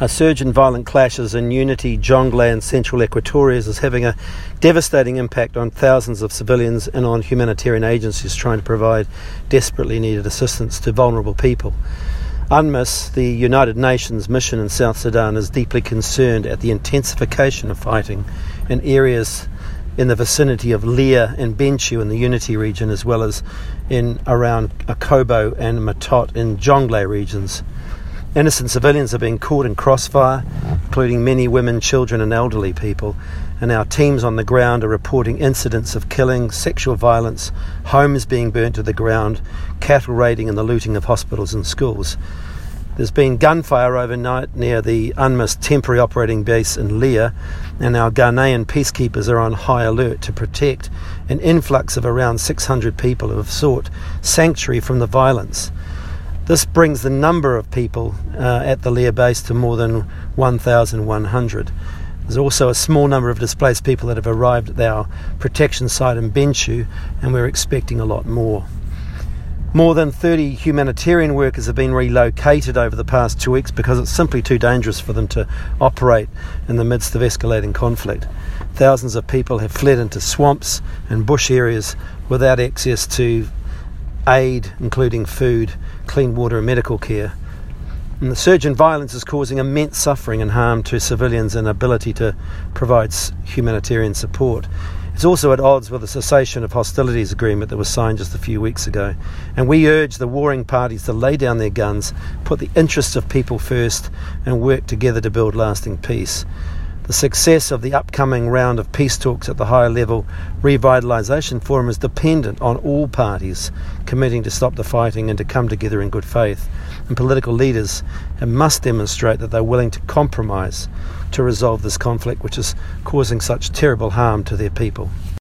A surge in violent clashes in Unity, Jonglei, and central Equatorias is having a devastating impact on thousands of civilians and on humanitarian agencies trying to provide desperately needed assistance to vulnerable people. UNMISS, the United Nations mission in South Sudan, is deeply concerned at the intensification of fighting in areas in the vicinity of Leer and Bentiu in the Unity region, as well as in around Akobo and Matot in Jonglei regions. Innocent civilians are being caught in crossfire, including many women, children, and elderly people. And our teams on the ground are reporting incidents of killing, sexual violence, homes being burnt to the ground, cattle raiding, and the looting of hospitals and schools. There's been gunfire overnight near the UNMISS temporary operating base in Leer, and our Ghanaian peacekeepers are on high alert to protect an influx of around 600 people who have sought sanctuary from the violence. This brings the number of people uh, at the Leer base to more than 1,100. There's also a small number of displaced people that have arrived at our protection site in Bentiu, and we're expecting a lot more. More than 30 humanitarian workers have been relocated over the past two weeks because it's simply too dangerous for them to operate in the midst of escalating conflict. Thousands of people have fled into swamps and bush areas without access to aid, including food, clean water, and medical care. And the surge in violence is causing immense suffering and harm to civilians and ability to provide humanitarian support. It's also at odds with the cessation of hostilities agreement that was signed just a few weeks ago. And we urge the warring parties to lay down their guns, put the interests of people first, and work together to build lasting peace. The success of the upcoming round of peace talks at the high level revitalisation forum is dependent on all parties committing to stop the fighting and to come together in good faith. And political leaders must demonstrate that they're willing to compromise to resolve this conflict, which is causing such terrible harm to their people.